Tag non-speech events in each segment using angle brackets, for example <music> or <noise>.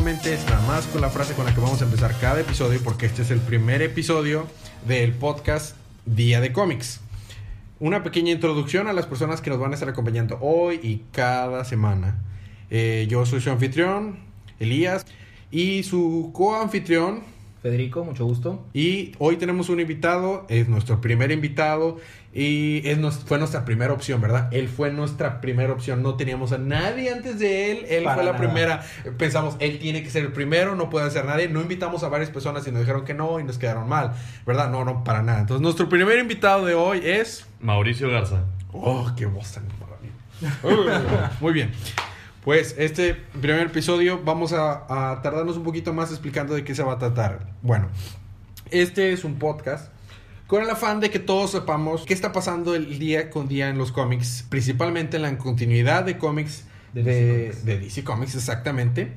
nuevamente, es nada más con la frase con la que vamos a empezar cada episodio, porque este es el primer episodio del podcast Día de Cómics. Una pequeña introducción a las personas que nos van a estar acompañando hoy y cada semana. Eh, yo soy su anfitrión, Elías, y su coanfitrión, Federico, mucho gusto. y hoy tenemos un invitado, es nuestro primer invitado y es nos- fue nuestra primera opción, ¿verdad? Él fue nuestra primera opción, no teníamos a nadie antes de él, él Para fue la nada. primera. Pensamos, él tiene que ser el primero, no puede ser nadie. No invitamos a varias personas y nos dijeron que no y nos quedaron mal, ¿verdad? No, no, para nada. Entonces, nuestro primer invitado de hoy es... Mauricio Garza. Oh, qué voz tan. Muy bien. Pues este primer episodio vamos a, a tardarnos un poquito más explicando de qué se va a tratar. Bueno, este es un podcast con el afán de que todos sepamos qué está pasando el día con día en los cómics, principalmente en la continuidad de cómics de, De de DC DC, Comics. Comics, exactamente.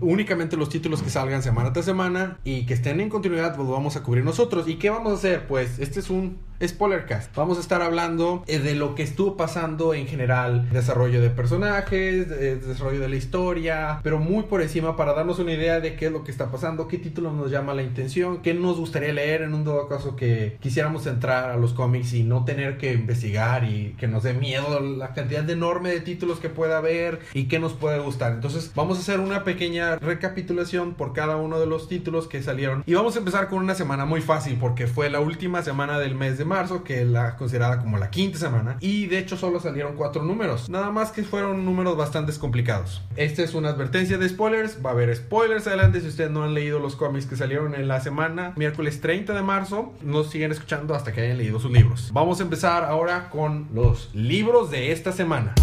Únicamente los títulos que salgan semana tras semana y que estén en continuidad, pues lo vamos a cubrir nosotros. ¿Y qué vamos a hacer? Pues este es un spoilercast. Vamos a estar hablando eh, de lo que estuvo pasando en general, desarrollo de personajes, de- desarrollo de la historia, pero muy por encima para darnos una idea de qué es lo que está pasando, qué título nos llama la intención, qué nos gustaría leer en un dado caso que quisiéramos entrar a los cómics y no tener que investigar y que nos dé miedo la cantidad enorme de títulos que pueda haber y que nos puede gustar. Entonces vamos a hacer una pequeña recapitulación por cada uno de los títulos que salieron y vamos a empezar con una semana muy fácil porque fue la última semana del mes de marzo que la considerada como la quinta semana y de hecho solo salieron cuatro números. Nada más que fueron números bastante complicados. Esta es una advertencia de spoilers. Va a haber spoilers adelante si ustedes no han leído los cómics que salieron en la semana miércoles 30 de marzo. Nos siguen escuchando hasta que hayan leído sus libros. Vamos a empezar ahora con los libros de esta semana.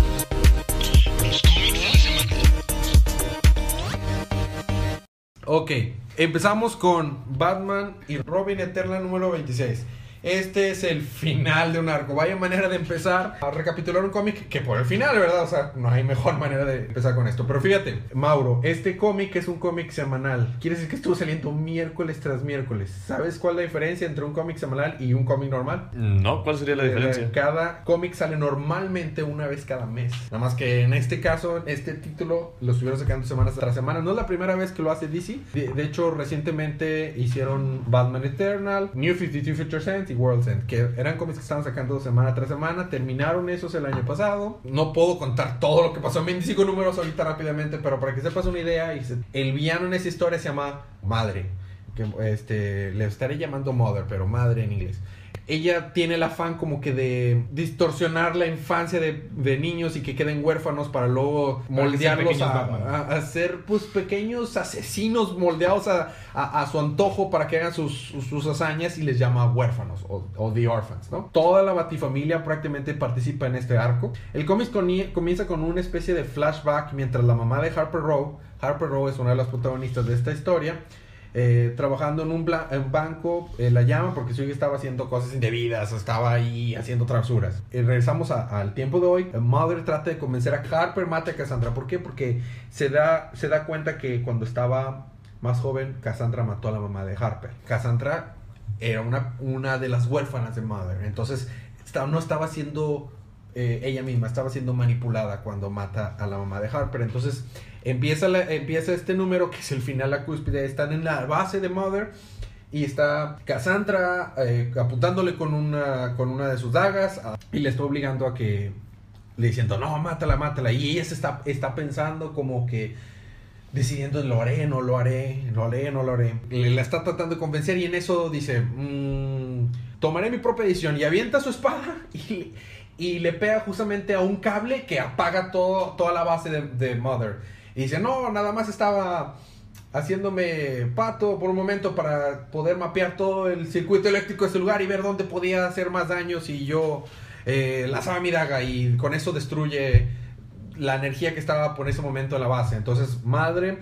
Ok, empezamos con Batman y Robin Eterna número 26. Este es el final de un arco. Vaya manera de empezar a recapitular un cómic que por el final, ¿verdad? O sea, no hay mejor manera de empezar con esto. Pero fíjate, Mauro, este cómic es un cómic semanal. Quiere decir que estuvo saliendo miércoles tras miércoles. ¿Sabes cuál es la diferencia entre un cómic semanal y un cómic normal? No, ¿cuál sería la Eh, diferencia? Cada cómic sale normalmente una vez cada mes. Nada más que en este caso, este título lo estuvieron sacando semanas tras semana. No es la primera vez que lo hace DC. De, de hecho, recientemente hicieron Batman Eternal, New 52 Future Sense y World's End, que eran cómics que estaban sacando semana tras semana. Terminaron esos el año pasado. No puedo contar todo lo que pasó en 25 números ahorita rápidamente, pero para que sepas una idea, el villano en esa historia se llama Madre. Que, este, le estaré llamando Mother, pero Madre en inglés ella tiene el afán como que de distorsionar la infancia de, de niños y que queden huérfanos para luego moldearlos a, a- a ser pues pequeños asesinos moldeados a, su antojo para que hagan sus, hazañas y les llama huérfanos o, o The Orphans, ¿no? Toda la batifamilia prácticamente participa en este arco. El cómic comienza con una especie de flashback mientras la mamá de Harper Row, Harper Row es una de las protagonistas de esta historia, eh, trabajando en un bla- en banco, eh, la llaman porque su hija estaba haciendo cosas indebidas, estaba ahí haciendo travesuras. Regresamos al tiempo de hoy. Mother trata de convencer a Harper, mate a Cassandra. ¿Por qué? Porque se da, se da cuenta que cuando estaba más joven, Cassandra mató a la mamá de Harper. Cassandra era una, una de las huérfanas de Mother. Entonces, no estaba siendo eh, ella misma, estaba siendo manipulada cuando mata a la mamá de Harper. Entonces, empieza, empieza este número que es el final, la cúspide. Están en la base de Mother. Y está Cassandra eh, apuntándole con una, con una de sus dagas ah, y le está obligando a que le diciendo, no, mátala, mátala. Y ella se está, está pensando como que decidiendo, lo haré, no lo haré, lo haré, no lo haré. Le la está tratando de convencer y en eso dice, "Mm, tomaré mi propia decisión. Y avienta su espada <laughs> y, le pega justamente a un cable que apaga toda la base de Mother. Y dice, no, nada más estaba haciéndome pato por un momento para poder mapear todo el circuito eléctrico de ese lugar y ver dónde podía hacer más daño si yo eh, lanzaba mi daga y con eso destruye la energía que estaba por ese momento en la base. Entonces, madre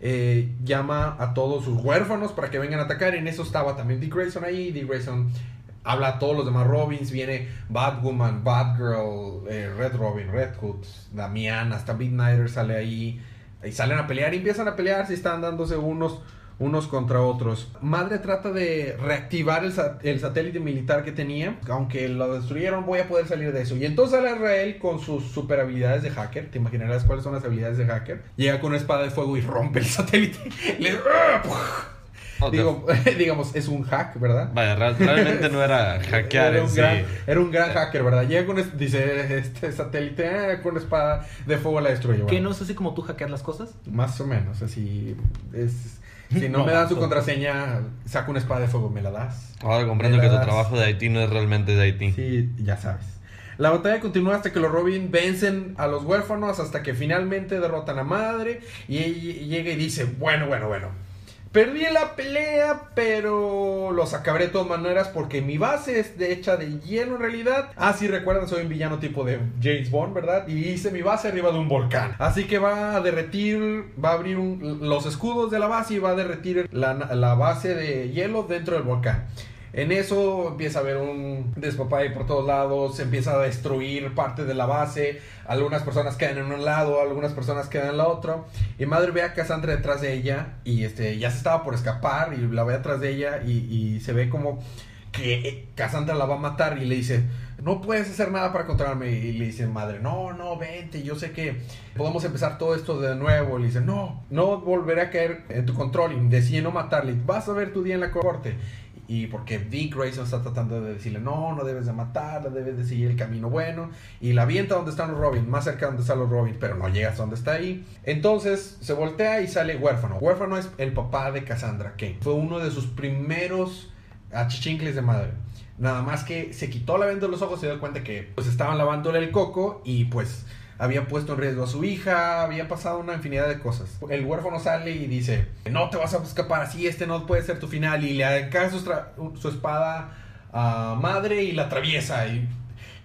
eh, llama a todos sus huérfanos para que vengan a atacar. En eso estaba también Dick Grayson ahí. Dick Grayson habla a todos los demás Robins. Viene Batwoman, Batgirl, eh, Red Robin, Red Hood, Damián, hasta Midnighter sale ahí. Y salen a pelear y empiezan a pelear. Si están dándose unos, unos contra otros. Madre trata de reactivar el, el satélite militar que tenía, aunque lo destruyeron, voy a poder salir de eso. Y entonces sale Israel con sus super habilidades de hacker, te imaginarás cuáles son las habilidades de hacker. Llega con una espada de fuego y rompe el satélite. <laughs> Le- Oh, Digo, <laughs> digamos, es un hack, ¿verdad? Vaya, real- realmente no era <laughs> hackear era, en un sí. gran, era un gran hacker, ¿verdad? Llega con, es- dice, este satélite, eh, con una espada de fuego la destruye. ¿Que bueno. no es así como tú hackear las cosas? Más o menos, así es... Si <laughs> no, No, me dan su contraseña, saco una espada de fuego, ¿me la das? Ahora comprendo que tu trabajo de Haití no es realmente de Haití. Sí, ya sabes. La batalla continúa hasta que los Robin vencen a los huérfanos, hasta que finalmente derrotan a Madre y ella llega y dice, bueno, bueno, bueno. Perdí la pelea, pero los acabaré de todas maneras porque mi base es de hecha de hielo en realidad. Ah, sí, recuerdan, soy un villano tipo de James Bond, ¿verdad? Y hice mi base arriba de un volcán. Así que va a derretir, va a abrir los escudos de la base y va a derretir la, la base de hielo dentro del volcán. En eso empieza a haber un despapalle por todos lados, se empieza a destruir parte de la base, algunas personas quedan en un lado, algunas personas quedan en la otra, y madre ve a Cassandra detrás de ella, y este ya se estaba por escapar, y la ve atrás de ella, y, se ve como que eh, Cassandra la va a matar, y le dice, no puedes hacer nada para controlarme, y le dice madre, no, no, vente, yo sé que podemos empezar todo esto de nuevo, le dice, no, no volveré a caer en tu control, y decide no matarle, vas a ver tu día en la corte, y porque Dick Grayson está tratando de decirle, no, no debes de matarla, debes de seguir el camino bueno. Y la avienta donde están los Robin, más cerca donde están los Robin, pero no llegas donde está ahí. Entonces se voltea y sale Huérfano. Huérfano es el papá de Cassandra Kane. Fue uno de sus primeros achichincles de madre. Nada más que se quitó la venda de los ojos, se dio cuenta que pues estaban lavándole el coco y pues había puesto en riesgo a su hija, había pasado una infinidad de cosas. El huérfano sale y dice, no te vas a escapar así, este no puede ser tu final. Y le encaja su, su espada a madre y la atraviesa. Y,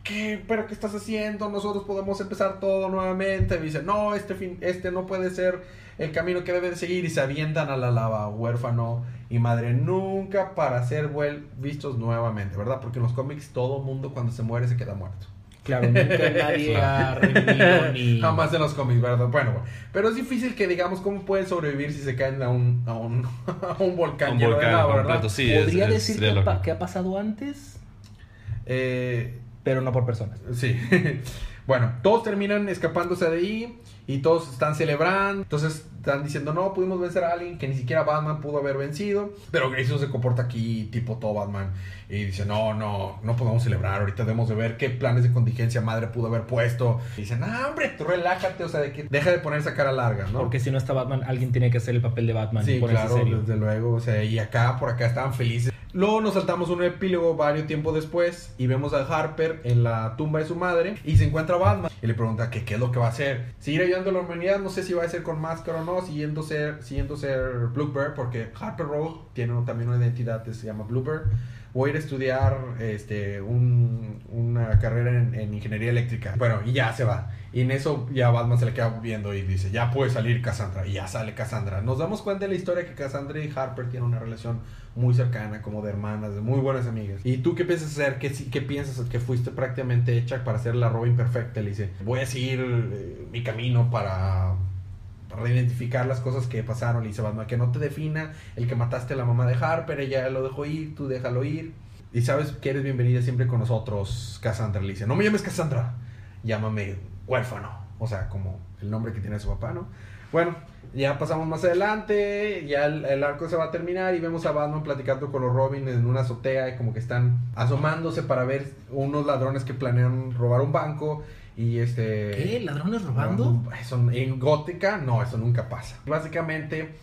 ¿qué? ¿Pero qué estás haciendo? Nosotros podemos empezar todo nuevamente. Dice, no, este, fin, este no puede ser el camino que debe de seguir. Y se avientan a la lava, huérfano y madre, nunca para ser vistos nuevamente, ¿verdad? Porque en los cómics todo mundo cuando se muere se queda muerto. Claro, nunca <laughs> nadie ha revivido <laughs> ni... Jamás en los cómics, ¿verdad? Bueno, bueno. pero es difícil que digamos cómo pueden sobrevivir si se caen a un, a un, <laughs> a un volcán Un lleno volcán de lava, completo, ¿verdad? sí. es- Podría es- decir que, pa- loco. que ha pasado antes, Eh, pero no por personas. sí. bueno, todos terminan escapándose de ahí y todos están celebrando. Entonces están diciendo, no, pudimos vencer a alguien que ni siquiera Batman pudo haber vencido. Pero Grayson se comporta aquí tipo todo Batman y dice, no, no, no podemos celebrar. Ahorita debemos de ver qué planes de contingencia madre pudo haber puesto. Y dicen, ah, hombre, tú relájate, o sea, de que deja de poner esa cara larga, ¿no? Porque si no está Batman, alguien tiene que hacer el papel de Batman Sí, claro, serio. desde luego. O sea, y acá, por acá estaban felices. Luego nos saltamos un epílogo varios tiempo después y vemos a Harper en la tumba de su madre y se encuentra Batman y le pregunta que qué es lo que va a hacer. Seguir ayudando a la humanidad, no sé si va a ser con máscara o no, siguiendo ser, siguiendo ser Bluebird, porque Harper Rogue tiene también una identidad que se llama Bluebird. Voy a ir a estudiar este, un- una carrera en, en ingeniería eléctrica. Bueno, y ya se va. Y en eso ya Batman se le queda viendo y dice, ya puede salir Cassandra. Y ya sale Cassandra. Nos damos cuenta de la historia que Cassandra y Harper tienen una relación muy cercana, como de hermanas, de muy buenas amigas. ¿Y tú qué piensas hacer? ¿Qué, qué piensas que fuiste prácticamente hecha para ser la Robin perfecta? Le dice, voy a seguir eh, mi camino para, para identificar las cosas que pasaron. Le dice Batman, que no te defina el que mataste a la mamá de Harper, ella lo dejó ir, tú déjalo ir. Y sabes que eres bienvenida siempre con nosotros, Cassandra. Le dice, no me llames Cassandra, llámame huérfano. O sea, como el nombre que tiene su papá, ¿no? Bueno, ya pasamos más adelante, ya el, el arco se va a terminar y vemos a Batman platicando con los Robin en una azotea y como que están asomándose para ver unos ladrones que planean robar un banco y este... ¿Qué? ¿Ladrones robando? Eso, en Gótica, no, eso nunca pasa. Básicamente,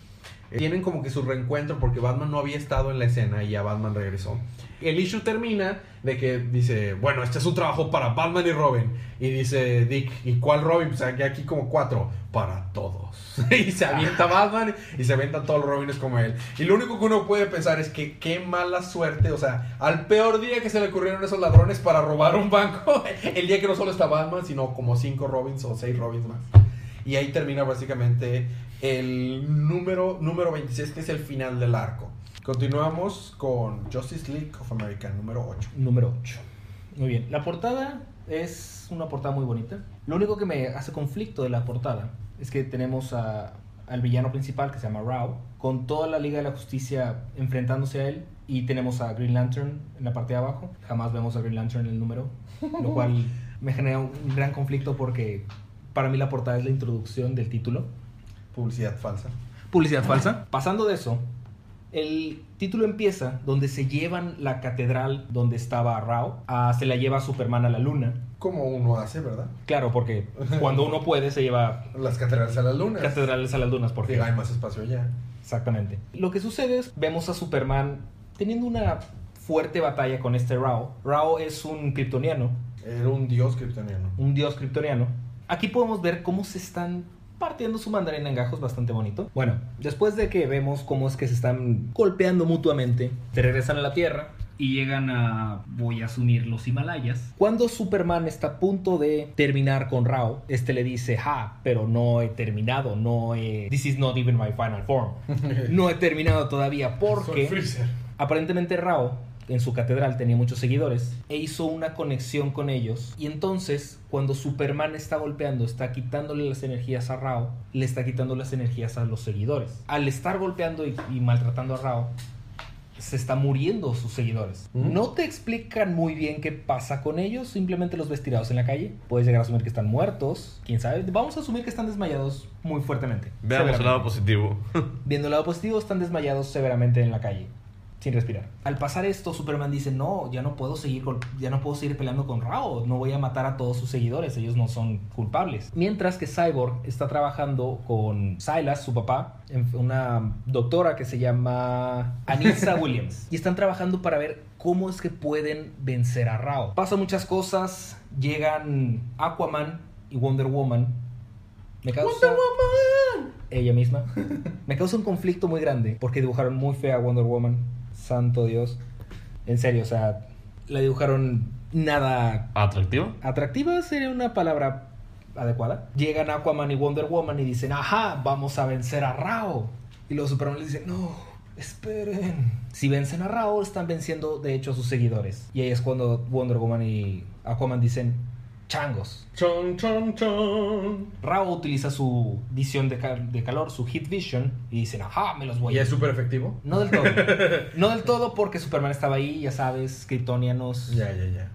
tienen como que su reencuentro porque Batman no había estado en la escena y ya Batman regresó. El issue termina de que dice, bueno, este es un trabajo para Batman y Robin. Y dice Dick, ¿y cuál Robin? Pues aquí, aquí como cuatro, para todos. <laughs> y se avienta Batman y se avientan todos los Robins como él. Y lo único que uno puede pensar es que qué mala suerte, o sea, al peor día que se le ocurrieron esos ladrones para robar un banco, <laughs> el día que no solo está Batman, sino como cinco Robins o seis Robins más. Y ahí termina básicamente el número, número 26, que es el final del arco. Continuamos con Justice League of America, número 8. Número 8. Muy bien. La portada es una portada muy bonita. Lo único que me hace conflicto de la portada es que tenemos a al villano principal que se llama Rao, con toda la Liga de la Justicia enfrentándose a él y tenemos a Green Lantern en la parte de abajo. Jamás vemos a Green Lantern en el número, lo cual <laughs> me genera un gran conflicto porque para mí la portada es la introducción del título. Publicidad falsa. Publicidad falsa. Pasando de eso, el título empieza donde se llevan la catedral donde estaba Rao, a- se la lleva Superman a la luna. Como uno hace, ¿verdad? Claro, porque <laughs> cuando uno puede se lleva Las catedrales a la luna. catedrales a las lunas, porque Porque hay más espacio allá. Exactamente. Lo que sucede es, vemos a Superman teniendo una fuerte batalla con este Rao. Rao es un kryptoniano, Era un dios kryptoniano. un dios kryptoniano. Aquí podemos ver cómo se están partiendo su mandarina en gajos bastante bonito. Bueno, después de que vemos cómo es que se están golpeando mutuamente, se regresan a la Tierra y llegan a, voy a asumir, los Himalayas. Cuando Superman está a punto de terminar con Rao, este le dice, ja, pero no he terminado, no he... This is not even my final form. <laughs> No he terminado todavía porque... Soy Freezer. Aparentemente Rao en su catedral tenía muchos seguidores e hizo una conexión con ellos y entonces cuando Superman está golpeando, está quitándole las energías a Rao, le está quitando las energías a los seguidores. Al estar golpeando y, y maltratando a Rao, se está muriendo sus seguidores. ¿Mm? No te explican muy bien qué pasa con ellos, simplemente los ves tirados en la calle. Puedes llegar a asumir que están muertos, quién sabe. Vamos a asumir que están desmayados muy fuertemente. Veamos el lado positivo. Viendo el lado positivo, están desmayados severamente en la calle, sin respirar. Al pasar esto, Superman dice, no, ya no puedo seguir, ya no puedo seguir peleando con Rao, no voy a matar a todos sus seguidores, ellos no son culpables. Mientras que Cyborg está trabajando con Silas, su papá, una doctora que se llama Anissa <laughs> Williams, y están trabajando para ver cómo es que pueden vencer a Rao. Pasan muchas cosas, llegan Aquaman y Wonder Woman. Me causa ella misma. <laughs> Me causa un conflicto muy grande porque dibujaron muy fea a Wonder Woman. Santo Dios. En serio, o sea, la dibujaron nada ¿Atractivo? atractiva, sería una palabra adecuada. Llegan Aquaman y Wonder Woman y dicen, ajá, vamos a vencer a Rao. Y los Superman les dicen, no, esperen. Si vencen a Rao, están venciendo de hecho a sus seguidores. Y ahí es cuando Wonder Woman y Aquaman dicen, changos. Chon, chon, chon. Rao utiliza su visión de, cal- de calor, su Heat Vision, y dicen, ajá, me los voy ¿Y a... es súper efectivo? No del todo. <laughs> no del todo porque Superman estaba ahí, ya sabes, kryptonianos. Ya, ya, ya.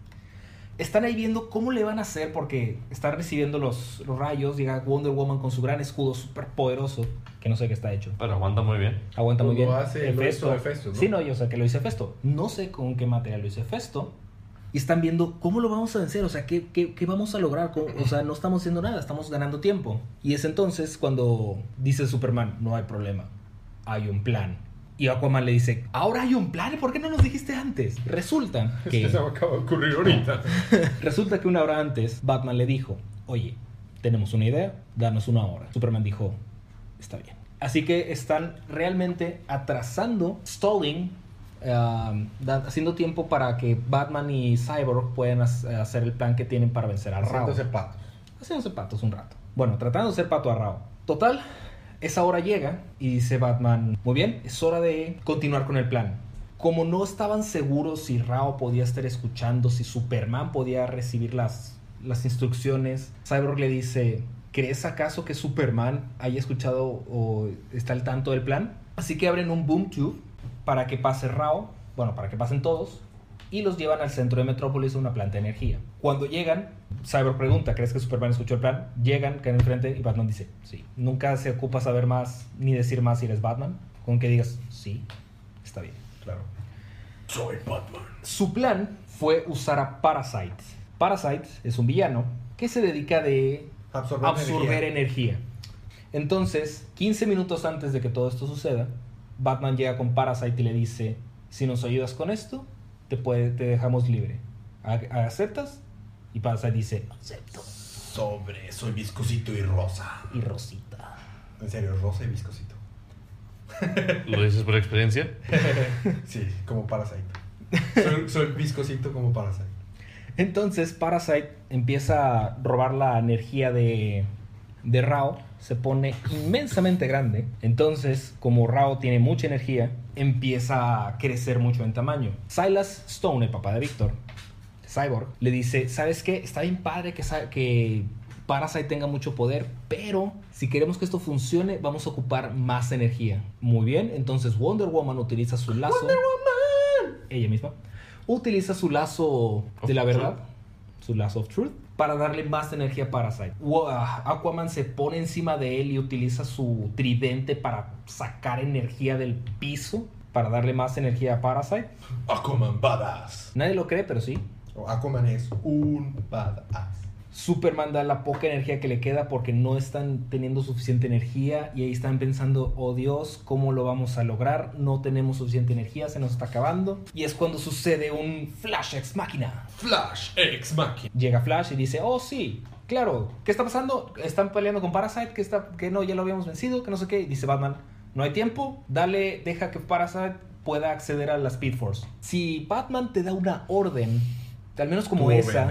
Están ahí viendo cómo le van a hacer porque están recibiendo los, los rayos. Llega Wonder Woman con su gran escudo súper poderoso, que no sé qué está hecho. Pero aguanta muy bien. Aguanta muy Lo bien. hace- lo hizo Hefesto, ¿no? Sí, no, yo sé que lo hizo Festo. No sé con qué material lo hizo Festo. Y están viendo cómo lo vamos a vencer, o sea, qué, qué, qué vamos a lograr. ¿Cómo- O sea, no estamos haciendo nada, estamos ganando tiempo. Y es entonces cuando dice Superman, no hay problema, hay un plan. Y Aquaman le dice, ahora hay un plan, ¿por qué no nos dijiste antes? Resulta <laughs> Es que... me acaba de ocurrir ahorita. <laughs> Resulta que una hora antes, Batman le dijo, oye, tenemos una idea, danos una hora. Superman dijo, está bien. Así que están realmente atrasando, stalling, da- haciendo tiempo para que Batman y Cyborg puedan hac- hacer el plan que tienen para vencer a Rao. Haciéndose patos. Haciéndose patos un rato. Bueno, tratando de ser pato a Rao. Total, esa hora llega y dice Batman, muy bien, es hora de continuar con el plan. Como no estaban seguros si Rao podía estar escuchando, si Superman podía recibir las, las instrucciones, Cyborg le dice, ¿crees acaso que Superman haya escuchado o está al tanto del plan? Así que abren un boom tube para que pase Rao, bueno, para que pasen todos, y los llevan al centro de Metrópolis a una planta de energía. Cuando llegan, Cyborg pregunta, ¿crees que Superman escuchó el plan? Llegan, caen enfrente y Batman dice, sí. Nunca se ocupa saber más ni decir más si eres Batman. Con que digas, sí, está bien. Claro. Soy Batman. Su plan fue usar a Parasite. Parasite es un villano que se dedica de Absorber, absorber energía. energía. Entonces, 15 minutos antes de que todo esto suceda, Batman llega con Parasite y le dice, si nos ayudas con esto, te, puede, te dejamos libre. ¿A- ¿Aceptas? Y Parasite dice, acepto. Sobre, soy viscosito y rosa. Y Rosita. En serio, rosa y viscosito. <laughs> ¿Lo dices por experiencia? <laughs> Sí, como Parasite. Soy, soy viscosito como Parasite. Entonces Parasite empieza a robar la energía de, de Rao, se pone inmensamente grande. Entonces, como Rao tiene mucha energía, empieza a crecer mucho en tamaño. Silas Stone, el papá de Víctor, Cyborg, le dice, ¿sabes qué? Está bien padre que, que Parasite tenga mucho poder, pero si queremos que esto funcione, vamos a ocupar más energía. Muy bien, entonces Wonder Woman utiliza su lazo. Wonder Woman. Ella misma. Utiliza su lazo de la verdad, su lazo of truth, para darle más energía a Parasite. Ah, Aquaman se pone encima de él y utiliza su tridente para sacar energía del piso, para darle más energía a Parasite. Aquaman badass. Nadie lo cree, pero sí. Aquaman es un badass. Superman da la poca energía que le queda porque no están teniendo suficiente energía y ahí están pensando, oh Dios, ¿cómo lo vamos a lograr? No tenemos suficiente energía, se nos está acabando. Y es cuando sucede un Flash Ex Máquina. Flash X Machina. Llega Flash y dice, oh sí, claro, ¿qué está pasando? Están peleando con Parasite, que, está, que no, ya lo habíamos vencido, que no sé qué. Dice Batman, no hay tiempo, dale, deja que Parasite pueda acceder a la Speed Force. Si Batman te da una orden, al menos como esa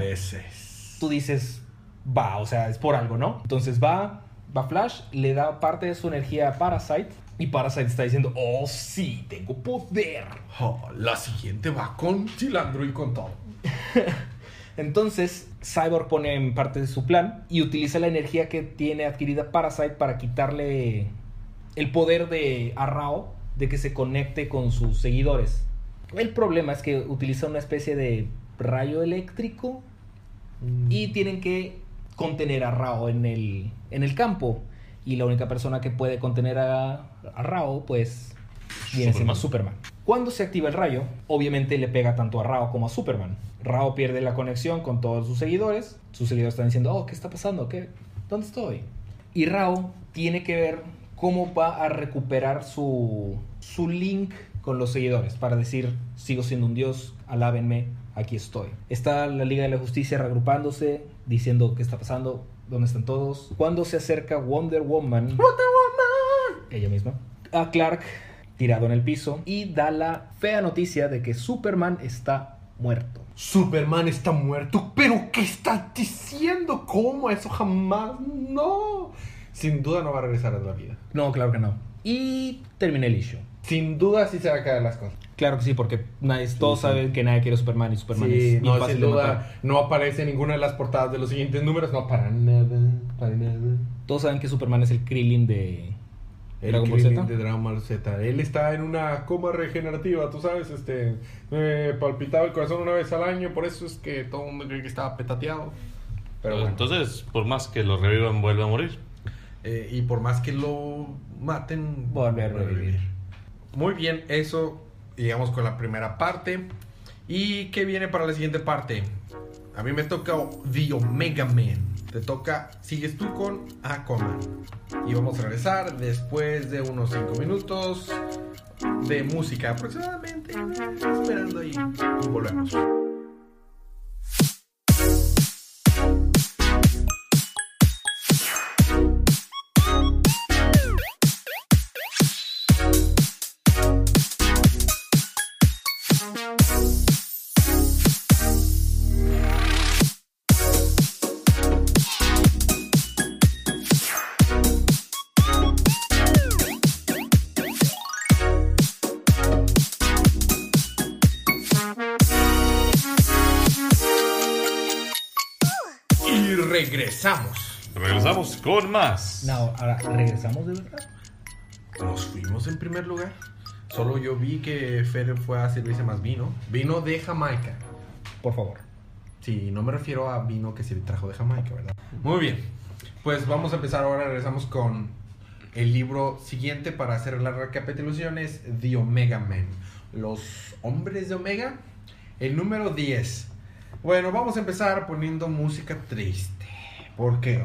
tú dices, va, o sea, es por algo, ¿no? Entonces va, va Flash, le da parte de su energía a Parasite y Parasite está diciendo, oh sí, tengo poder. Oh, la siguiente va con Chilandro y con todo. <laughs> Entonces Cyborg pone en parte de su plan y utiliza la energía que tiene adquirida Parasite para quitarle el poder de Arrao de que se conecte con sus seguidores. El problema es que utiliza una especie de rayo eléctrico y tienen que contener a Rao en el, en el campo. Y la única persona que puede contener a, a Rao, pues, viene siendo Superman. Cuando se activa el rayo, obviamente le pega tanto a Rao como a Superman. Rao pierde la conexión con todos sus seguidores. Sus seguidores están diciendo, oh, ¿qué está pasando? ¿Qué? ¿Dónde estoy? Y Rao tiene que ver cómo va a recuperar su, su link con los seguidores para decir, sigo siendo un dios, alábenme, aquí estoy. Está la Liga de la Justicia reagrupándose, diciendo qué está pasando, dónde están todos. Cuando se acerca Wonder Woman, Wonder Woman. ella misma, a Clark tirado en el piso y da la fea noticia de que Superman está muerto. Superman está muerto. ¿Pero qué estás diciendo? ¿Cómo? Eso jamás. No. Sin duda no va a regresar a la vida. No, claro que no. Y termina el issue. Sin duda sí se va a caer las cosas. Claro que sí, porque nadie, todos sí. saben que nadie quiere Superman y Superman Sí, es no, sin de duda matar. no aparece en ninguna de las portadas de los siguientes números. No, para nada. Para nada. Todos saben que Superman es el Krillin de El Dragon Ball Z. de Dragon Ball Z. Él está en una coma regenerativa, tú sabes, este, me palpitaba el corazón una vez al año, por eso es que todo el mundo cree que estaba petateado. Pero bueno, Entonces, por más que lo revivan, vuelve a morir. eh, y por más que lo maten, Vuelve a revivir. Muy bien, eso, llegamos con la primera parte. ¿Y qué viene para la siguiente parte? A mí me toca The Omega Man. Te toca, sigues tú con Aquaman. Y vamos a regresar después de unos 5 minutos de música aproximadamente. Esperando. Y volvemos. Y regresamos. Regresamos con más. No, ahora regresamos de verdad. Nos fuimos en primer lugar. Solo yo vi que Fer fue a servirse más vino. Vino de Jamaica. Por favor. Sí, no me refiero a vino que se trajo de Jamaica, ¿verdad? Muy bien. Pues vamos a empezar ahora. Regresamos con el libro siguiente para hacer la recapitulación. Es The Omega Man. Los hombres de Omega. El número 10. Bueno, vamos a empezar poniendo música triste. ¿Por qué?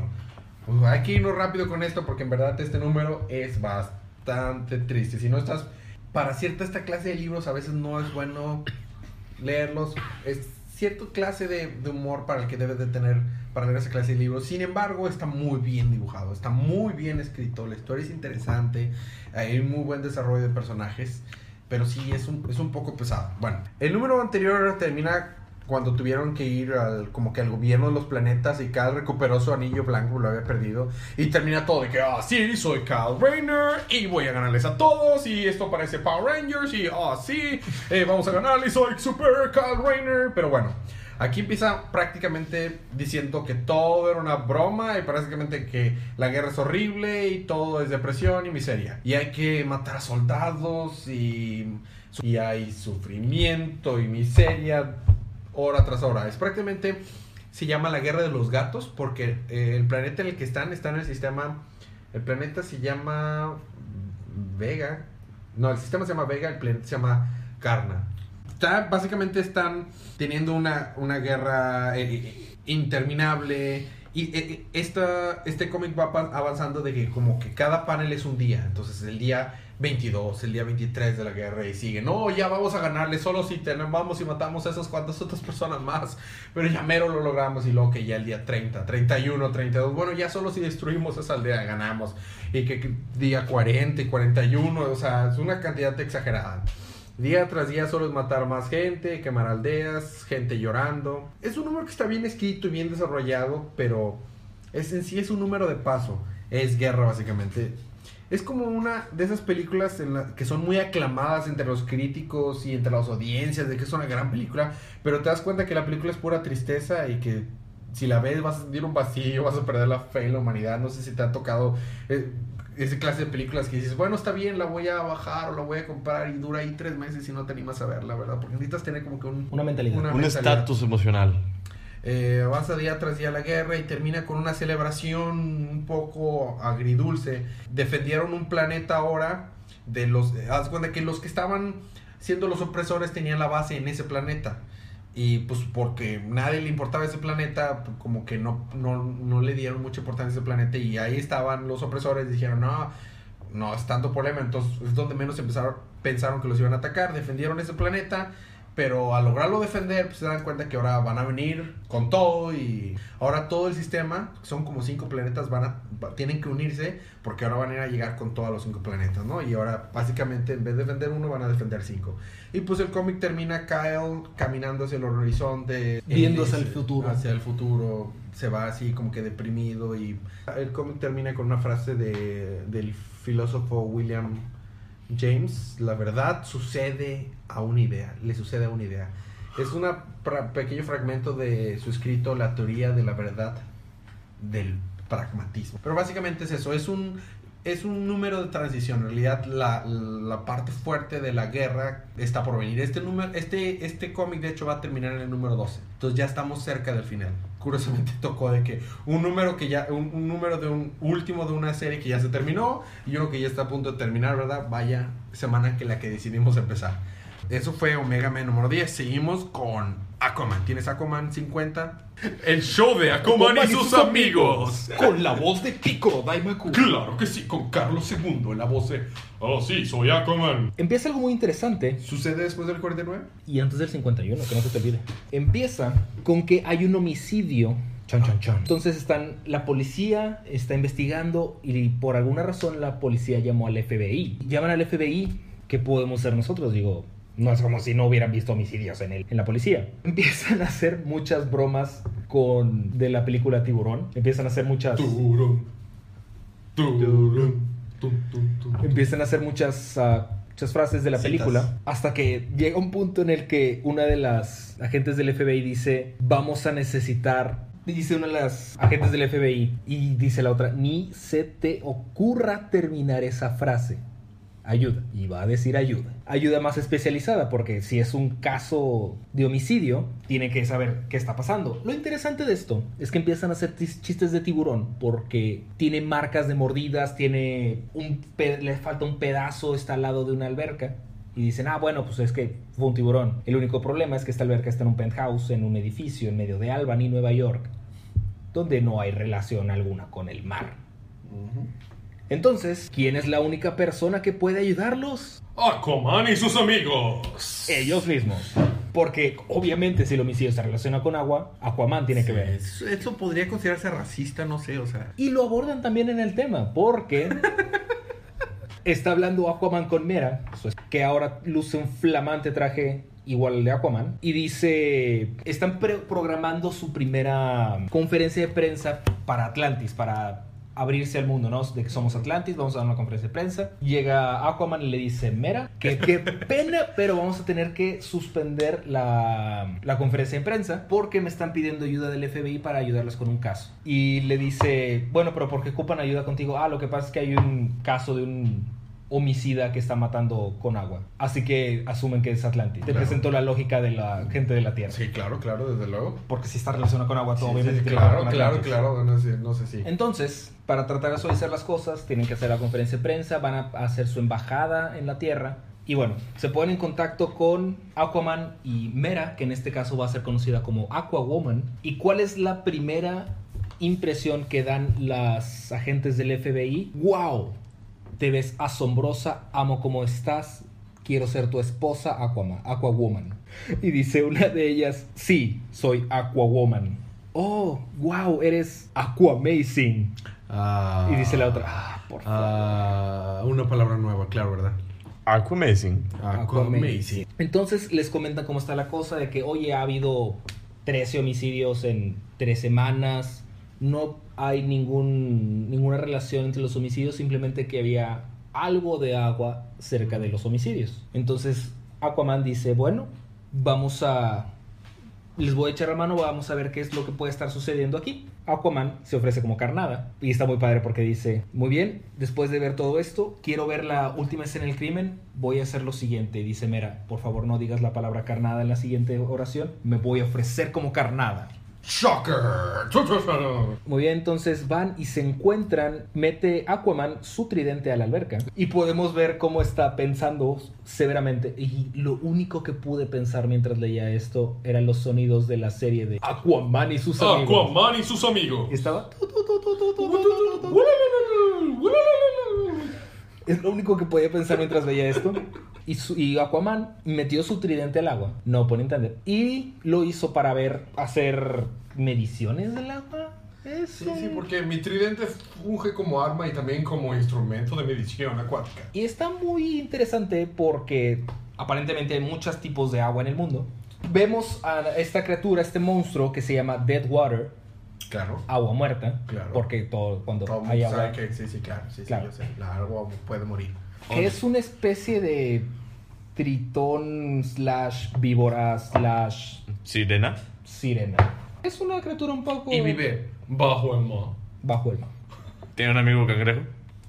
Pues hay que irnos rápido con esto porque en verdad este número es bastante triste. Si no estás para cierta esta clase de libros, a veces no es bueno leerlos. Es cierta clase de, humor para el que debes de tener para leer esa clase de libros. Sin embargo, está muy bien dibujado, está muy bien escrito, la historia es interesante, hay muy buen desarrollo de personajes, pero sí es un, es un poco pesado. Bueno, el número anterior termina cuando tuvieron que ir al, como que al gobierno de los planetas y Cal recuperó su anillo blanco, lo había perdido, y termina todo de que, ah, sí, soy Cal Rayner y voy a ganarles a todos, y esto parece Power Rangers, y, ah, sí, eh, vamos a ganarles, soy Super Cal Rayner, pero bueno. Aquí empieza prácticamente diciendo que todo era una broma y prácticamente que la guerra es horrible y todo es depresión y miseria. Y hay que matar a soldados y, y hay sufrimiento y miseria hora tras hora. Es prácticamente, se llama la guerra de los gatos porque eh, el planeta en el que están está en el sistema, el planeta se llama Vega. No, el sistema se llama Vega, el planeta se llama Karna. Está, básicamente están teniendo una, una guerra eh, eh, interminable. Y eh, esta, este cómic va avanzando de que como que cada panel es un día. Entonces el día 22, el día 23 de la guerra y sigue. No, ya vamos a ganarle solo si tenemos, y matamos a esas cuantas otras personas más. Pero ya mero lo logramos y luego que ya el día 30, 31, 32. Bueno, ya solo si destruimos esa aldea ganamos. Y que, que día 40 y 41, o sea, es una cantidad exagerada. Día tras día solo es matar más gente, quemar aldeas, gente llorando. Es un número que está bien escrito y bien desarrollado, pero es en sí es un número de paso. Es guerra básicamente. Es como una de esas películas que son muy aclamadas entre los críticos y entre las audiencias de que es una gran película, pero te das cuenta que la película es pura tristeza y que si la ves vas a sentir un vacío, vas a perder la fe en la humanidad. No sé si te ha tocado eh, esa clase de películas que dices, bueno, está bien, la voy a bajar o la voy a comprar y dura ahí tres meses y no te animas a verla, ¿verdad? Porque necesitas tener como que un, Una mentalidad. Una- Un estatus emocional. eh, avanza día tras día la guerra y termina con una celebración un poco agridulce. Defendieron un planeta ahora de los... haz cuenta que los que estaban siendo los opresores tenían la base en ese planeta. Y pues porque nadie le importaba ese planeta, como que no, no, no le dieron mucha importancia a ese planeta y ahí estaban los opresores, dijeron, no, no es tanto problema, entonces es donde menos empezaron, pensaron que los iban a atacar, defendieron ese planeta, pero al lograrlo defender, pues se dan cuenta que ahora van a venir con todo y ahora todo el sistema, son como cinco planetas, van a, va- tienen que unirse porque ahora van a ir a llegar con todos los cinco planetas, ¿no? Y ahora básicamente en vez de defender uno, van a defender cinco. Y pues el cómic termina Kyle caminando hacia el horizonte. Viendo hacia el futuro. Hacia el futuro. Se va así como que deprimido y el cómic termina con una frase de, del filósofo William James. La verdad sucede a una idea. Le sucede a una idea. Es un pequeño fragmento de su escrito La teoría de la verdad del pragmatismo. Pero básicamente es eso, es un, es un número de transición. En realidad la, la parte fuerte de la guerra está por venir. Este, número, este, este cómic de hecho va a terminar en el número 12. Entonces ya estamos cerca del final. Curiosamente <laughs> tocó de que un número que ya, un, número de un último de una serie que ya se terminó y uno que ya está a punto de terminar, ¿verdad? Vaya semana que la que decidimos empezar. Eso fue Omega Man número 10. Seguimos con Aquaman. ¿Tienes Aquaman 50? El show de Aquaman y sus amigos. Con la voz de Kiko Daimaku. Claro que sí, con Carlos II en la voz de... Oh, sí, soy Aquaman. Empieza algo muy interesante ¿Sucede después del 49? y antes del 51, que no se te olvide. Empieza con que hay un homicidio. Chan, chan, chan. Entonces están, la policía está investigando y por alguna razón la policía llamó al FBI. Llaman al FBI, ¿qué podemos hacer nosotros? Digo, no es como si no hubieran visto homicidios en, el, en la policía. Empiezan a hacer muchas bromas con de la película Tiburón. Empiezan a hacer muchas... Turun, turun, tum. empiezan a hacer muchas, ah, muchas frases de la Citas. película hasta que llega un punto en el que una de las agentes del FBI dice vamos a necesitar dice una de las agentes del FBI y dice la otra ni se te ocurra terminar esa frase ayuda y va a decir ayuda ayuda más especializada porque si es un caso de homicidio tiene que saber qué está pasando lo interesante de esto es que empiezan a hacer chistes de tiburón porque tiene marcas de mordidas tiene un le falta un pedazo está al lado de una alberca y dicen, ah, bueno, pues es que fue un tiburón. El único problema es que esta alberca está en un penthouse, en un edificio en medio de Albany, Nueva York, donde no hay relación alguna con el mar. Entonces, ¿quién es la única persona que puede ayudarlos? Aquaman y sus amigos. Ellos mismos. Porque obviamente si el homicidio se relaciona con agua, Aquaman tiene que ver. Eso, eso podría considerarse racista, no sé, o sea. Y lo abordan también en el tema, porque <laughs> está hablando Aquaman con Mera, que ahora luce un flamante traje igual al de Aquaman, y dice, están programando su primera conferencia de prensa para Atlantis, para abrirse al mundo, ¿no? De que somos Atlantis, vamos a dar una conferencia de prensa. Llega Aquaman y le dice, Mera, que qué <laughs> pena, pero vamos a tener que suspender la, la conferencia de prensa porque me están pidiendo ayuda del FBI para ayudarles con un caso. Y le dice, bueno, pero ¿por qué ocupan ayuda contigo? Ah, lo que pasa es que hay un caso de un homicida que está matando con agua. Así que asumen que es Atlantis. Te Claro. presentó la lógica de la gente de la Tierra. Sí, claro, claro, desde luego. Porque si está relacionado con agua, todo Sí, obviamente sí, claro, con claro, claro, no sé, no sé si. Entonces, para tratar de suavizar las cosas, tienen que hacer la conferencia de prensa, van a hacer su embajada en la Tierra. Y bueno, se ponen en contacto con Aquaman y Mera, que en este caso va a ser conocida como Aquawoman. ¿Y cuál es la primera impresión que dan las agentes del FBI? ¡Wow! Te ves asombrosa, amo cómo estás, quiero ser tu esposa, Aquaman, Aquawoman. Y dice una de ellas, sí, soy Aquawoman. Oh, wow, eres Aquamazing. Ah, Y dice la otra, ah, por favor. ah, una palabra nueva, claro, ¿verdad? Aquamazing. Aquamazing. Entonces les comentan cómo está la cosa de que, oye, ha habido 13 homicidios en 3 semanas, no hay ningún, ninguna relación entre los homicidios, simplemente que había algo de agua cerca de los homicidios. Entonces Aquaman dice, bueno, vamos a... Les voy a echar la mano, vamos a ver qué es lo que puede estar sucediendo aquí. Aquaman se ofrece como carnada y está muy padre porque dice, muy bien, después de ver todo esto, quiero ver la última escena del crimen, voy a hacer lo siguiente. Dice Mera, por favor no digas la palabra carnada en la siguiente oración, me voy a ofrecer como carnada. Shocker. Muy bien, entonces van y se encuentran, mete Aquaman su tridente a la alberca y podemos ver cómo está pensando severamente. Y lo único que pude pensar mientras leía esto eran los sonidos de la serie de Aquaman y sus amigos. Aquaman y sus amigos. Y estaba... Es lo único que podía pensar mientras veía esto. Y, su- y Aquaman metió su tridente al agua, no por entender. Y lo hizo para ver, hacer mediciones del agua. Sí, Eso. sí, porque mi tridente funge como arma y también como instrumento de medición acuática. Y está muy interesante porque aparentemente hay muchos tipos de agua en el mundo. Vemos a esta criatura, este monstruo que se llama Dead Water, Claro. agua muerta. Claro. Porque todo, cuando Todo hay mundo agua. sabe que sí, sí, claro. Sí, Claro. sí, yo sé. La agua puede morir. Que es una especie de tritón slash víbora slash Sirena. sirena. Es una criatura un poco Y vive Bajo el mar. bajo el mar. Tiene un amigo cangrejo.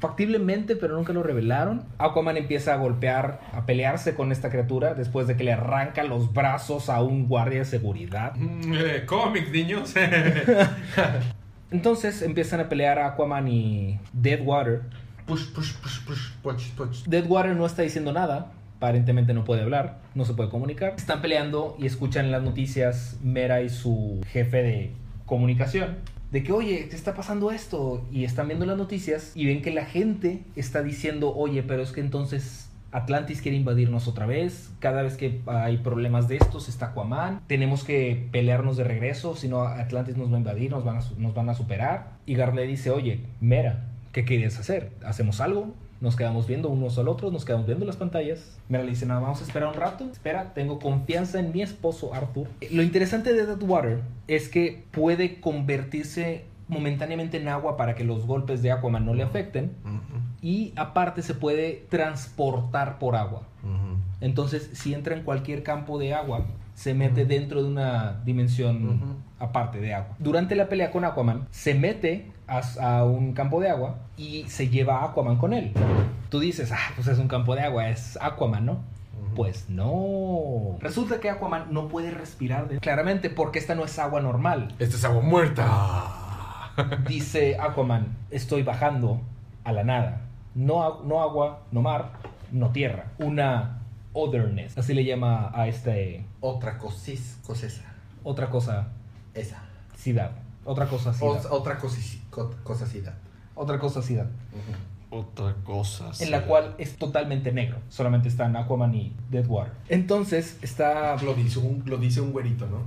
Factiblemente, pero nunca lo revelaron. Aquaman empieza a golpear, a pelearse con esta criatura después de que le arranca los brazos a un guardia de seguridad. Mm, eh, cómics, niños. <laughs> Entonces empiezan a pelear Aquaman y Deadwater. push, push, push, push, push, push. Deadwater no está diciendo nada. Aparentemente no puede hablar, no se puede comunicar. Están peleando y escuchan en las noticias Mera y su jefe de comunicación de que, oye, ¿qué está pasando esto? Y están viendo las noticias y ven que la gente está diciendo, oye, pero es que entonces Atlantis quiere invadirnos otra vez. Cada vez que hay problemas de estos está Aquaman. Tenemos que pelearnos de regreso, si no Atlantis nos va a invadir, nos van a, su- nos van a superar. Y Garnet dice, oye, Mera, ¿qué quieres hacer? ¿Hacemos algo? Nos quedamos viendo unos al otro, nos quedamos viendo las pantallas. Mera le dice, nada, vamos a esperar un rato. Espera, tengo confianza en mi esposo Arthur. Lo interesante de Deadwater es que puede convertirse momentáneamente en agua para que los golpes de Aquaman no le afecten. Y aparte se puede transportar por agua. Entonces, si entra en cualquier campo de agua, se mete dentro de una dimensión aparte de agua. Durante la pelea con Aquaman, se mete a, a un campo de agua y se lleva a Aquaman con él. Tú dices, ah, pues es un campo de agua, es Aquaman, ¿no? Pues no. Resulta que Aquaman no puede respirar de- claramente porque esta no es agua normal. Esta es agua muerta. <laughs> Dice Aquaman, estoy bajando a la nada. No, no agua, no mar, no tierra. Una otherness. Así le llama a este Otra cosis, cosesa. otra cosa, Esa. ciudad. Otra cosa. O- otra cosis, co- cosacidad. Otra cosa, ciudad. Otra cosa. En la cual es totalmente negro. Solamente están Aquaman y Deadwater. Entonces está... Lo dice un, lo dice un güerito, ¿no?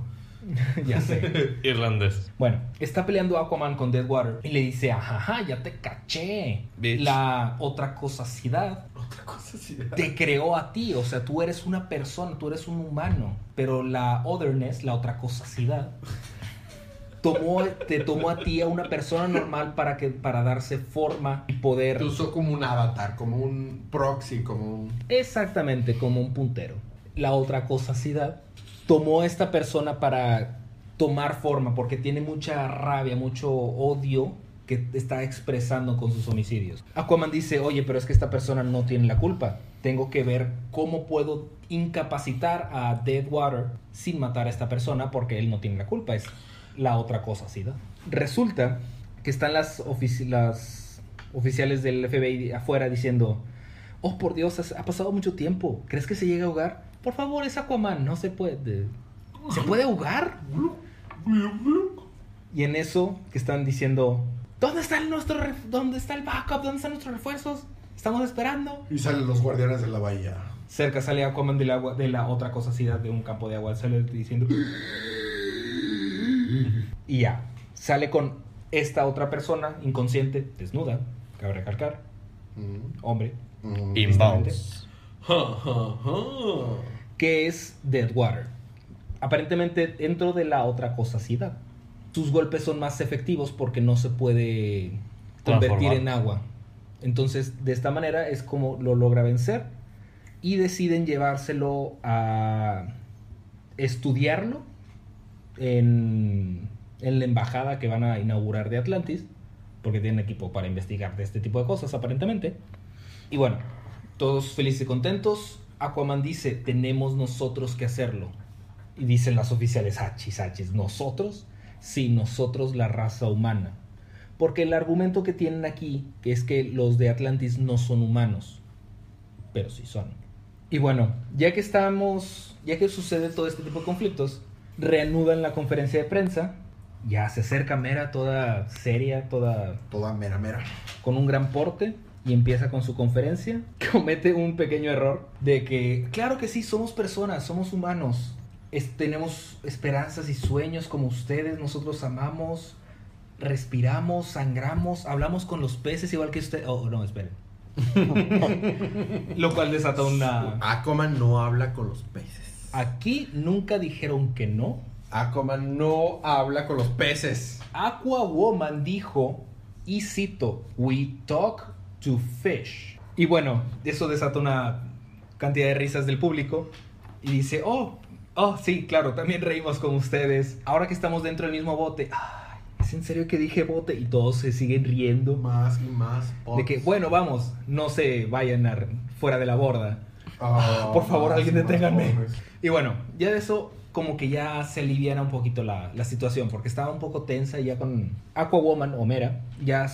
<laughs> ya sé. Irlandés. Bueno, está peleando Aquaman con Deadwater y le dice, ajaja, ya te caché. Bitch. La otra cosacidad Otra cosacidad. te creó a ti, o sea, tú eres una persona, tú eres un humano, pero la otherness, la otra cosacidad, tomó, te tomó a ti, a una persona normal, para, que, para darse forma y poder... Te usó como un avatar, como un proxy, como un... Exactamente, como un puntero. La otra cosacidad tomó esta persona para tomar forma, porque tiene mucha rabia, mucho odio que está expresando con sus homicidios. Aquaman dice, oye, pero es que esta persona no tiene la culpa. Tengo que ver cómo puedo incapacitar a Deadwater sin matar a esta persona porque él no tiene la culpa. Es la otra cosacidad. Resulta que están las, ofici- las oficiales del FBI afuera diciendo, oh por Dios, ha pasado mucho tiempo. ¿Crees que se llega a ahogar? Por favor, es Aquaman, no se puede. ¿Se puede ahogar? Y en eso que están diciendo, ¿dónde está el nuestro ref- dónde está el backup? ¿Dónde están nuestros refuerzos? Estamos esperando. Y salen los guardianes de la bahía. Cerca sale Aquaman del agua, de la otra cosacidad de un campo de agua, sale diciendo y ya, sale con esta otra persona inconsciente, desnuda, cabe recalcar, Mm, hombre, mm. <laughs> Que es Deadwater. Aparentemente dentro de la otra cosacidad. Sus golpes son más efectivos porque no se puede convertir en agua. Entonces, de esta manera es como lo logra vencer y deciden llevárselo a estudiarlo en, en la embajada que van a inaugurar de Atlantis, porque tienen equipo para investigar de este tipo de cosas aparentemente. Y bueno, todos felices y contentos. Aquaman dice, tenemos nosotros que hacerlo. Y dicen las oficiales, hachis, hachis, ¿nosotros? Sí, nosotros la raza humana. Porque el argumento que tienen aquí es que los de Atlantis no son humanos, pero sí son. Y bueno, ya que estamos, ya que sucede todo este tipo de conflictos, reanudan la conferencia de prensa. Ya se acerca Mera, toda seria, toda Toda mera mera. con un gran porte y empieza con su conferencia. <laughs> Comete un pequeño error de que, claro que sí, somos personas, somos humanos. Es- tenemos esperanzas y sueños como ustedes, nosotros amamos, respiramos, sangramos, hablamos con los peces igual que usted. Oh, no, esperen. <laughs> Lo cual desata una... Aquaman no habla con los peces. Aquí nunca dijeron que no. Aquaman no habla con los peces. Aquawoman dijo, y cito, We talk to fish. Y bueno, eso desata una cantidad de risas del público. Y dice, oh, oh, sí, claro, también reímos con ustedes. Ahora que estamos dentro del mismo bote. Ay, ¿es en serio que dije bote? Y todos se siguen riendo. Más y más. De que, bueno, vamos, no se vayan a- fuera de la borda. Ah, Por favor, alguien deténganme. Y bueno, ya de eso como que ya se aliviana un poquito la, la situación, porque estaba un poco tensa ya con Aquawoman o Mera, ya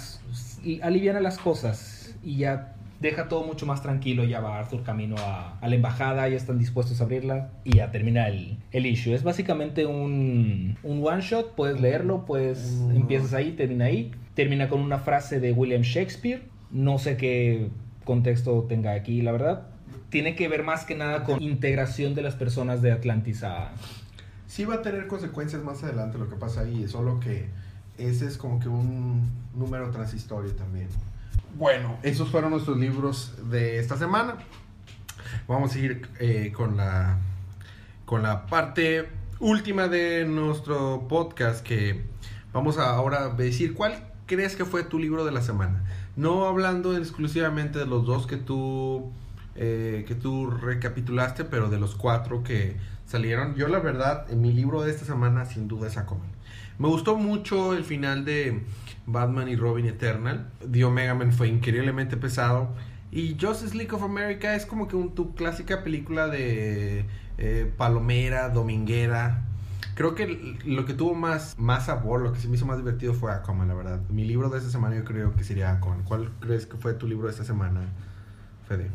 aliviana las cosas y ya deja todo mucho más tranquilo, ya va Arthur camino a, a la embajada, ya están dispuestos a abrirla y ya termina el, el issue. Es básicamente un, un one shot, puedes leerlo, pues empiezas ahí, termina ahí, termina con una frase de William Shakespeare, no sé qué contexto tenga aquí, la verdad. Tiene que ver más que nada con integración de las personas de Atlantis a... Sí va a tener consecuencias más adelante lo que pasa ahí, solo que ese es como que un número transitorio también. Bueno, esos fueron nuestros libros de esta semana. Vamos a seguir eh, con la con la parte última de nuestro podcast que vamos a ahora decir cuál crees que fue tu libro de la semana. No hablando exclusivamente de los dos que tú eh, que tú recapitulaste, pero de los cuatro que salieron. Yo la verdad, en mi libro de esta semana sin duda es Aquaman. Me gustó mucho el final de Batman y Robin Eternal. The Omega Man fue increíblemente pesado. Y Justice League of America es como que un, tu clásica película de eh, palomera, dominguera. Creo que lo que tuvo más, más sabor, lo que se me hizo más divertido fue Aquaman, la verdad. Mi libro de esta semana yo creo que sería Aquaman. ¿Cuál crees que fue tu libro de esta semana, Fede?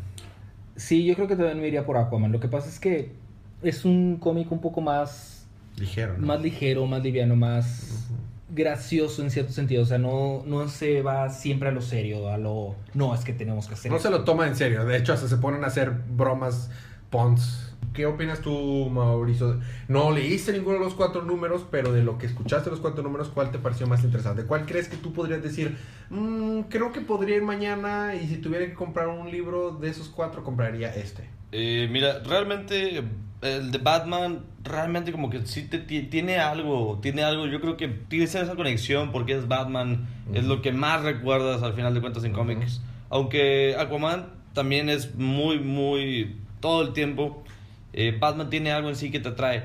Sí, yo creo que también me iría por Aquaman. Lo que pasa es que es un cómic un poco más, Ligero, ¿no? más ligero, más liviano, más gracioso en cierto sentido. O sea, no, no se va siempre a lo serio, a lo... No, es que tenemos que hacer No esto". se lo toma en serio. De hecho, hasta se ponen a hacer bromas pons. ¿Qué opinas tú, Mauricio? No leíste ninguno de los cuatro números, pero de lo que escuchaste los cuatro números, ¿cuál te pareció más interesante? ¿Cuál crees que tú podrías decir? "Mm, creo que podría ir mañana y si tuviera que comprar un libro de esos cuatro, compraría este. Eh, mira, realmente el de Batman realmente como que sí te, ti- tiene algo, tiene algo, yo creo que tiene esa conexión porque es Batman, es lo que más recuerdas al final de cuentas en cómics. Aunque Aquaman también es muy, muy, todo el tiempo, eh, Batman tiene algo en sí que te atrae.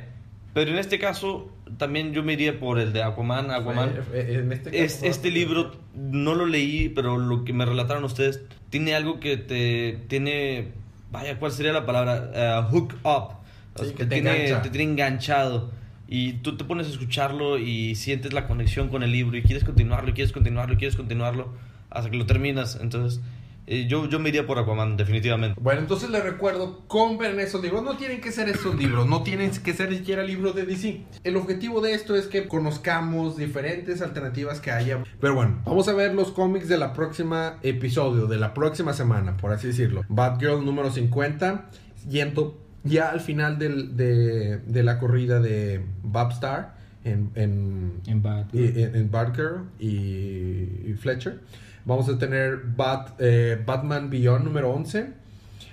Pero en este caso también yo me iría por el de Aquaman, Aquaman. Fue- eh, en este, caso Es- este libro no lo leí, pero lo que me relataron ustedes tiene algo que te tiene, vaya, ¿cuál sería la palabra? Eh, hook up. Sí, que te, te tiene, engancha. te tiene enganchado. Y tú te pones a escucharlo y sientes la conexión con el libro y quieres continuarlo, y quieres continuarlo, y quieres continuarlo hasta que lo terminas. Entonces, eh, yo, yo me iría por Aquaman, definitivamente. Bueno, entonces les recuerdo, compren esos libros. No tienen que ser esos libros, no tienen que ser ni siquiera libros de DC. El objetivo de esto es que conozcamos diferentes alternativas que haya. Pero bueno, vamos a ver los cómics de la próxima episodio, de la próxima semana, por así decirlo. Batgirl número 50, yendo ya al final del- de, de la corrida de Babstar en, en, En en, en Batgirl y, y Fletcher. Vamos a tener Bat- eh, Batman Beyond número 11.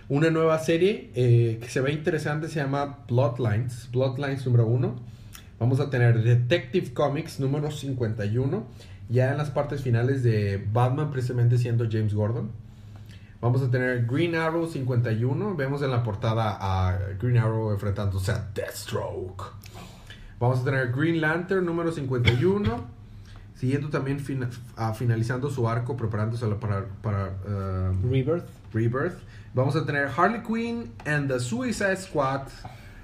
Una nueva serie eh, que se ve interesante se llama Bloodlines. Bloodlines número 1. Vamos a tener Detective Comics número 51. Ya en las partes finales de Batman, precisamente siendo James Gordon. Vamos a tener Green Arrow 51. Vemos en la portada a Green Arrow enfrentándose a Deathstroke. Vamos a tener Green Lantern número 51. Siguiendo también ah, finalizando su arco, preparándose para, para ah, Rebirth. Rebirth. Vamos a tener Harley Quinn and the Suicide Squad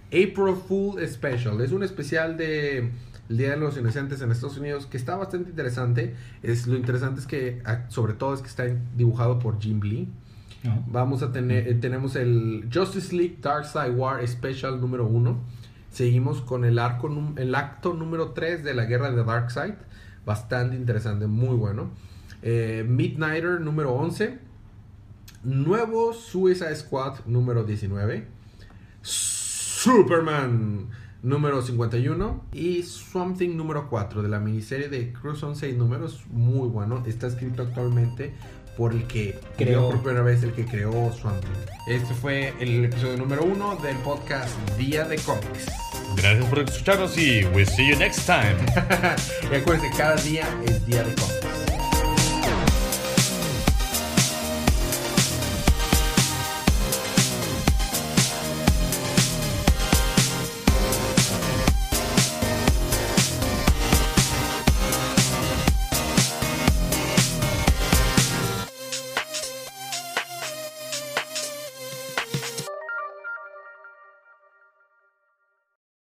April Fool Special. Es un especial de el Día de los Inocentes en Estados Unidos que está bastante interesante. Es, lo interesante es que, sobre todo, es que está dibujado por Jim Lee. Vamos a tener, eh, tenemos el Justice League Dark Side War Special número 1. Seguimos con el arco, el acto número 3 de la guerra de Darkseid. Bastante interesante, muy bueno. Eh, Midnighter número 11. Nuevo Suicide Squad número 19. Superman número 51. Y Something número 4 de la miniserie de Cruz son 6 números. Muy bueno. Está escrito actualmente por el que creó por primera vez el que creó Swamp Thing. Este fue el episodio número 1 del podcast Día de Cómics. Gracias por escucharnos y we'll see you next time. <laughs> y acuérdense, cada día es Día de Cómics.